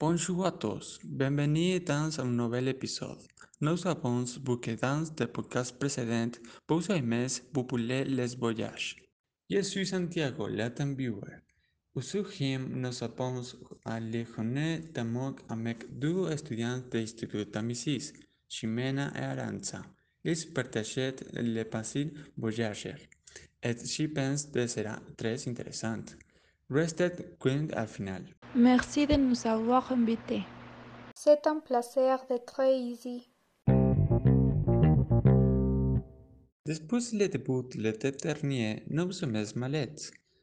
Bonjour à tous, bienvenue dans un nouvel épisode. Nous avons vu que dans le podcast précédent, vous aimez beaucoup les voyages. Je suis Santiago, Latin Viewer. Aujourd'hui, nous avons la journée d'amour avec deux étudiants de l'Institut d'Amicis, Ximena et Aranza. Ils partagent le passé voyager. Et je pense que très intéressant. Restez cuint al final. Merci de nous avoir invités. C'est un plaisir d'être ici. Després le debut l'été dernier, nous sommes malades.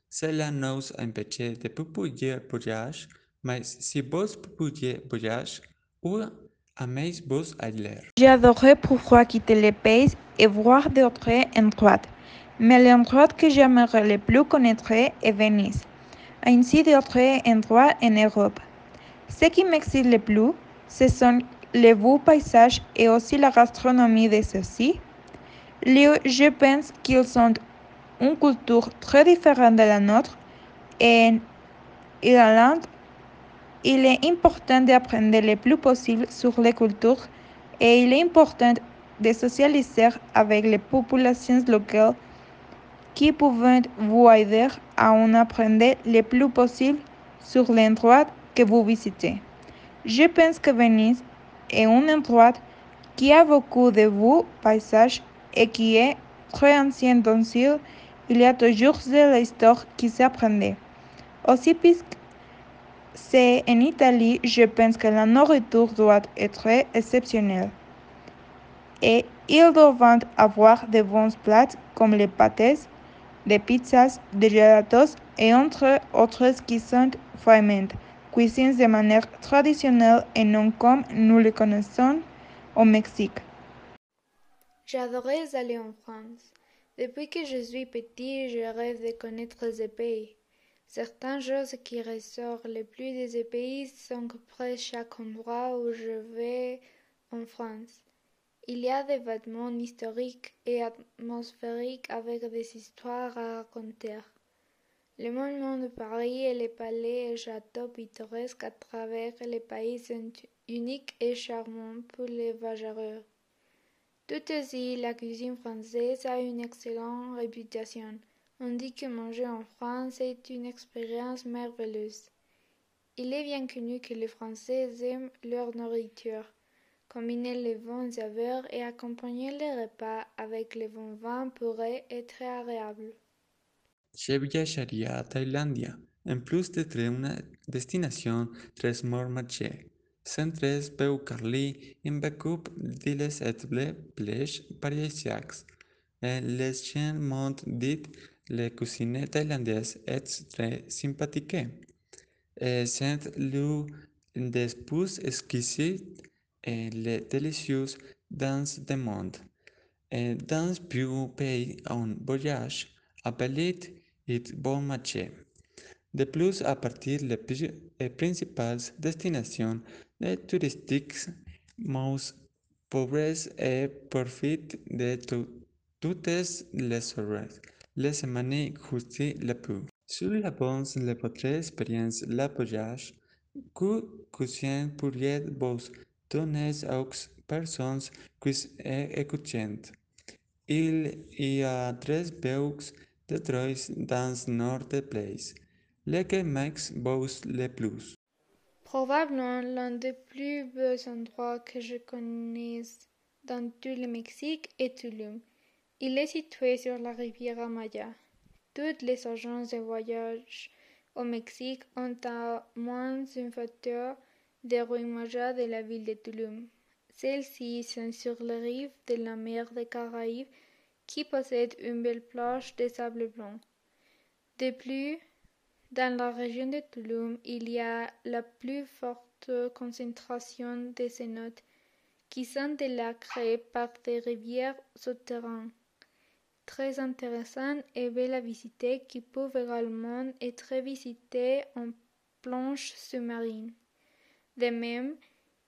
Cela nous empêche de pouvoir voyager, mais si vous pouvez voyager, où aimez-vous aller? J'adorais pouvoir quitter le pays et voir d'autres endroits, mais l'endroit que j'aimerais le plus connaître est Venise, ainsi d'autres endroits en Europe. Ce qui m'excite le plus, ce sont les beaux paysages et aussi la gastronomie de ceux-ci. Je pense qu'ils ont une culture très différente de la nôtre et en Irlande, il est important d'apprendre le plus possible sur les cultures et il est important de socialiser avec les populations locales qui peuvent vous aider à en apprendre le plus possible sur l'endroit que vous visitez. Je pense que Venise est un endroit qui a beaucoup de beaux paysages et qui est très ancien donc il y a toujours de l'histoire qui s'apprend. Aussi, puisque c'est en Italie, je pense que la nourriture doit être exceptionnelle. Et ils doivent avoir de bons plats comme les pâtes, des pizzas, des gelatos et entre autres qui sont vraiment cuisines de manière traditionnelle et non comme nous le connaissons au Mexique. J'adorais aller en France. Depuis que je suis petit, je rêve de connaître ce pays. Certaines choses qui ressortent le plus de ce pays sont près chaque endroit où je vais en France. Il y a des bâtiments historiques et atmosphériques avec des histoires à raconter. Le monument de Paris et les palais et châteaux pittoresques à travers le pays sont uniques et charmants pour les voyageurs. Tout aussi, la cuisine française a une excellente réputation. On dit que manger en France est une expérience merveilleuse. Il est bien connu que les Français aiment leur nourriture. Combiner les bons saveurs et accompagner les repas avec les bons vins pourrait être agréable. Je viajaría a Tailandia, en plus d'être une destination très bon marché. Centres veu Carly en beaucoup d'illesable plage paradisiaques. Et les gens m'ont dit la cuisine thaïlandaise est très sympathique. Et l'un des plus exquisites les délicieux dans le monde. Et dans plus pays en voyage, appelé et bon marché. De plus, à partir des principales destinations touristiques, most pauvres et profitent de toutes les horaires. Les semaines justi le plus. Sur la base de votre expérience, la voyage, que conseil pourriez-vous donner aux personnes qui écoutent? Il y a tres veus de trois dans nord de place. Lequel m'axe-vous le plus? Probablement l'un des plus beaux endroits que je connaisse dans tout le Mexique est Tulum. Il est situé sur la rivière Maya. Toutes les agences de voyage au Mexique ont à moins une photo des de la ville de Tulum. Celles-ci sont sur les rives de la mer des Caraïbes qui possède une belle plage de sable blanc. De plus, dans la région de Tulum, il y a la plus forte concentration de cénotes, qui sont des lacs créés par des rivières souterraines. Très intéressant et belle à visiter qui peuvent également être visités en planche sous-marine. De même,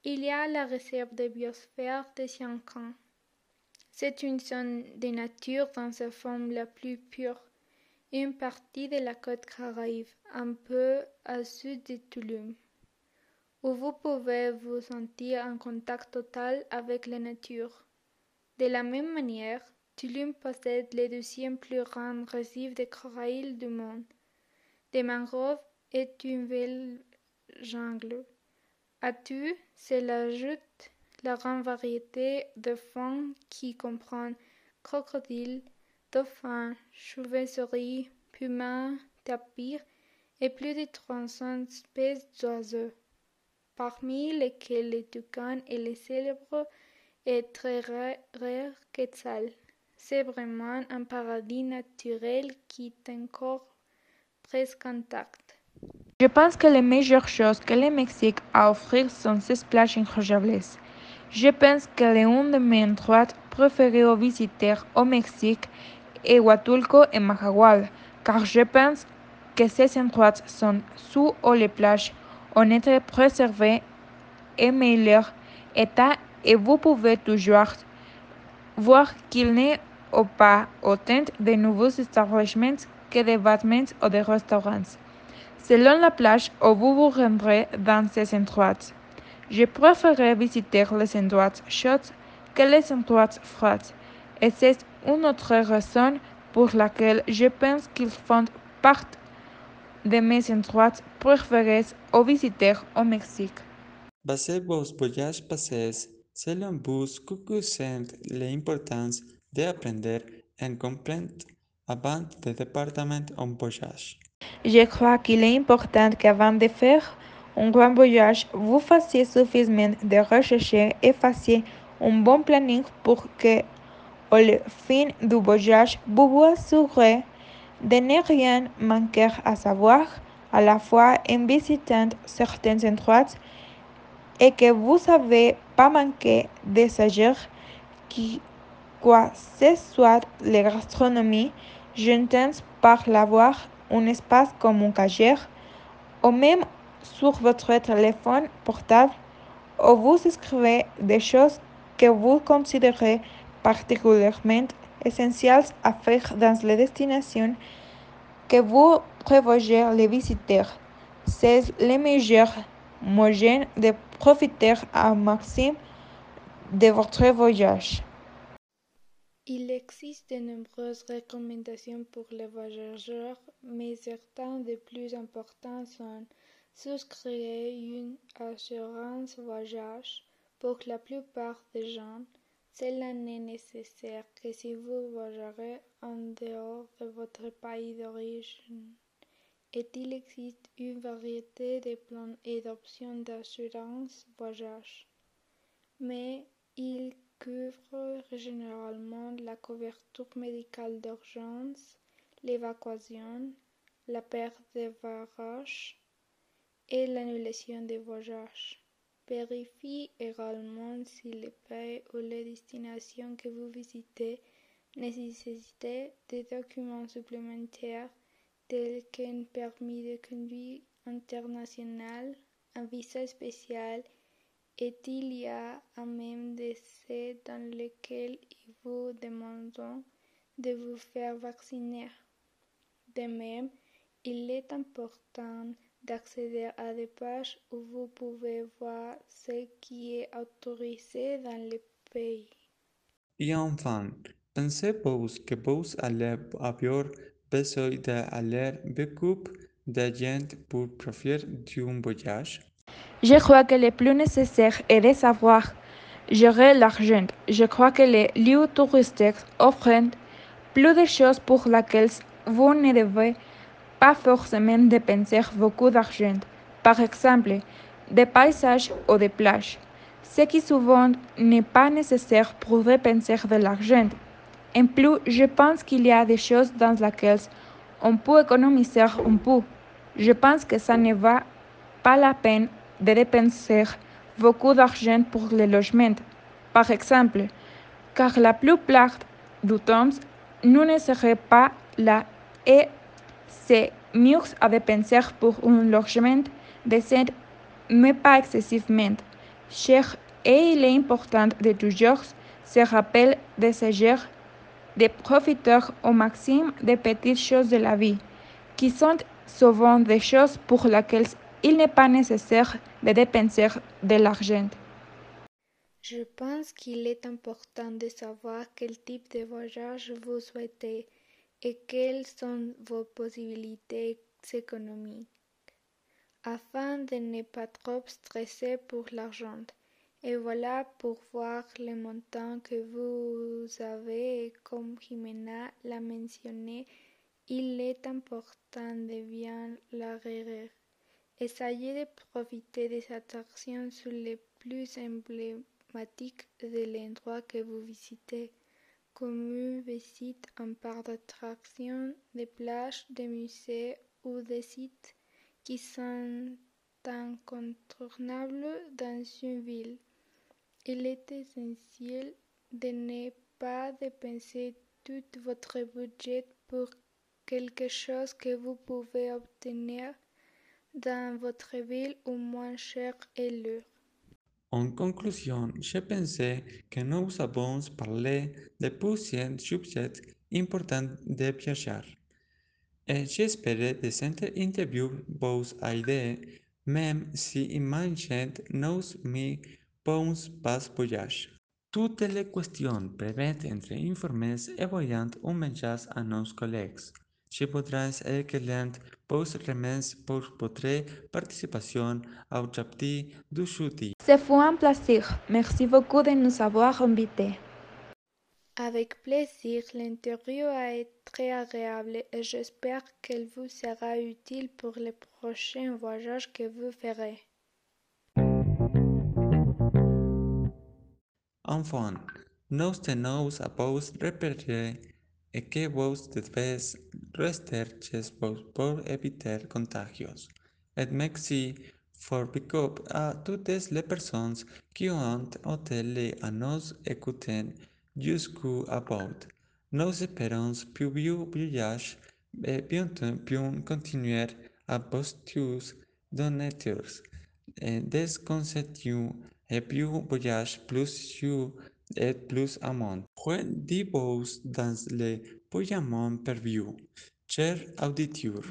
il y a la réserve de biosphère de Siancan. C'est une zone de nature dans sa forme la plus pure, une partie de la côte caraïbe, un peu au sud de Tulum, où vous pouvez vous sentir en contact total avec la nature. De la même manière, Tulum possède le deuxième plus grand récif de corail du monde. Des mangroves est une belle jungle. Tout cela ajoute la grande variété de faune qui comprend crocodiles, dauphins, chauves-souris, pumas, tapirs et plus de 300 espèces d'oiseaux, parmi lesquels les toucans et les célèbres et très rares quetzals. C'est vraiment un paradis naturel qui est encore presque intact. Je pense que les meilleures choses que le Mexique a à offrir sont ses plages incroyables. Je pense que l'un de mes endroits préférés à visiter au Mexique est Huatulco et Mahahual, car je pense que ces endroits sont sous les plages ont été préservées et meilleur état et vous pouvez toujours voir qu'il n'est pas autant de nouveaux établissements que de bâtiments ou de restaurants. Selon la plage où vous vous rendrez dans ces endroits, je préfère visiter les endroits chauds que les endroits froids, et c'est une autre raison pour laquelle je pense qu'ils font partie de mes endroits préférés à visiter au Mexique. Basé vos voyages passés, selon vous, que sent l'importance d'apprendre et comprendre avant de département en voyage? Je crois qu'il est important qu'avant de faire un grand voyage, vous fassiez suffisamment de recherches et fassiez un bon planning pour que, au fin du voyage, vous vous assurez de ne rien manquer à savoir à la fois en visitant certains endroits et que vous savez pas manquer de savoir que quoi ce soit la gastronomie, j'entends par l'avoir un espace comme un cagère ou même sur votre téléphone portable où vous écrivez des choses que vous considérez particulièrement essentielles à faire dans les destinations que vous prévoyez les visiter. C'est le meilleur moyen de profiter au maximum de votre voyage. Il existe de nombreuses recommandations pour les voyageurs, mais certaines des plus importantes sont souscrire une assurance voyage. Pour la plupart des gens, cela n'est nécessaire que si vous voyagerez en dehors de votre pays d'origine. Et il existe une variété de plans et d'options d'assurance voyage. Mais il couvre généralement la couverture médicale d'urgence, l'évacuation, la perte de voyage et l'annulation des voyages. Vérifiez également si le pays ou les destinations que vous visitez nécessitent des documents supplémentaires tels qu'un permis de conduite international, un visa spécial et il y a un même décès dans lequel ils vous demandent de vous faire vacciner. De même, il est important d'accéder à des pages où vous pouvez voir ce qui est autorisé dans le pays. Et enfin, pensez-vous que vous allez avoir besoin d'aller beaucoup de gens pour profiter d'un voyage? Je crois que le plus nécessaire est de savoir gérer l'argent. Je crois que les lieux touristiques offrent plus de choses pour lesquelles vous ne devez pas forcément dépenser beaucoup d'argent. Par exemple, des paysages ou des plages, ce qui souvent n'est pas nécessaire pour dépenser de l'argent. En plus, je pense qu'il y a des choses dans lesquelles on peut économiser un peu. Je pense que ça ne va pas la peine de dépenser beaucoup d'argent pour le logement. Par exemple, car la plupart du temps, nous ne serons pas là et c'est mieux à dépenser pour un logement décent, mais pas excessivement cher. Et il est important de toujours se rappeler de s'agir de profiter au maximum des petites choses de la vie, qui sont souvent des choses pour lesquelles il n'est pas nécessaire de dépenser de l'argent. Je pense qu'il est important de savoir quel type de voyage vous souhaitez et quelles sont vos possibilités économiques, afin de ne pas trop stresser pour l'argent. Et voilà pour voir le montant que vous avez comme Jimena l'a mentionné, il est important de bien la gérer. Essayez de profiter des attractions les plus emblématiques de l'endroit que vous visitez, comme une visite en parc d'attractions, des plages, des musées ou des sites qui sont incontournables dans une ville. Il est essentiel de ne pas dépenser tout votre budget pour quelque chose que vous pouvez obtenir dans votre ville ou moins cher ailleurs. En conclusion, je pensais que nous avons parlé de plusieurs sujets importants de viajar. Et j'espère que cette interview vous aide, même si imagine nous mi bons pas voyage. Toutes les questions peuvent être informées envoyant un message à nos collègues. Je voudrais excellent vos remercier pour votre participation au chapitre du jeudi. Ce fut un plaisir. Merci beaucoup de nous avoir invités. Avec plaisir, l'interview a été très agréable et j'espère qu'elle vous sera utile pour les prochains voyages que vous ferez. Enfin, nous tenons à vous repérer et que vous devez rester vous pour éviter contagios. Et merci for big à toutes les personnes qui ont été à nous écouter jusqu'à bout. Nous espérons plus vieux voyage et bientôt bien continuer à postus donateurs. Des conseils et plus voyage plus sûr et plus amont. Rendez-vous dans le Puigdemont Perview, Cher Auditeur.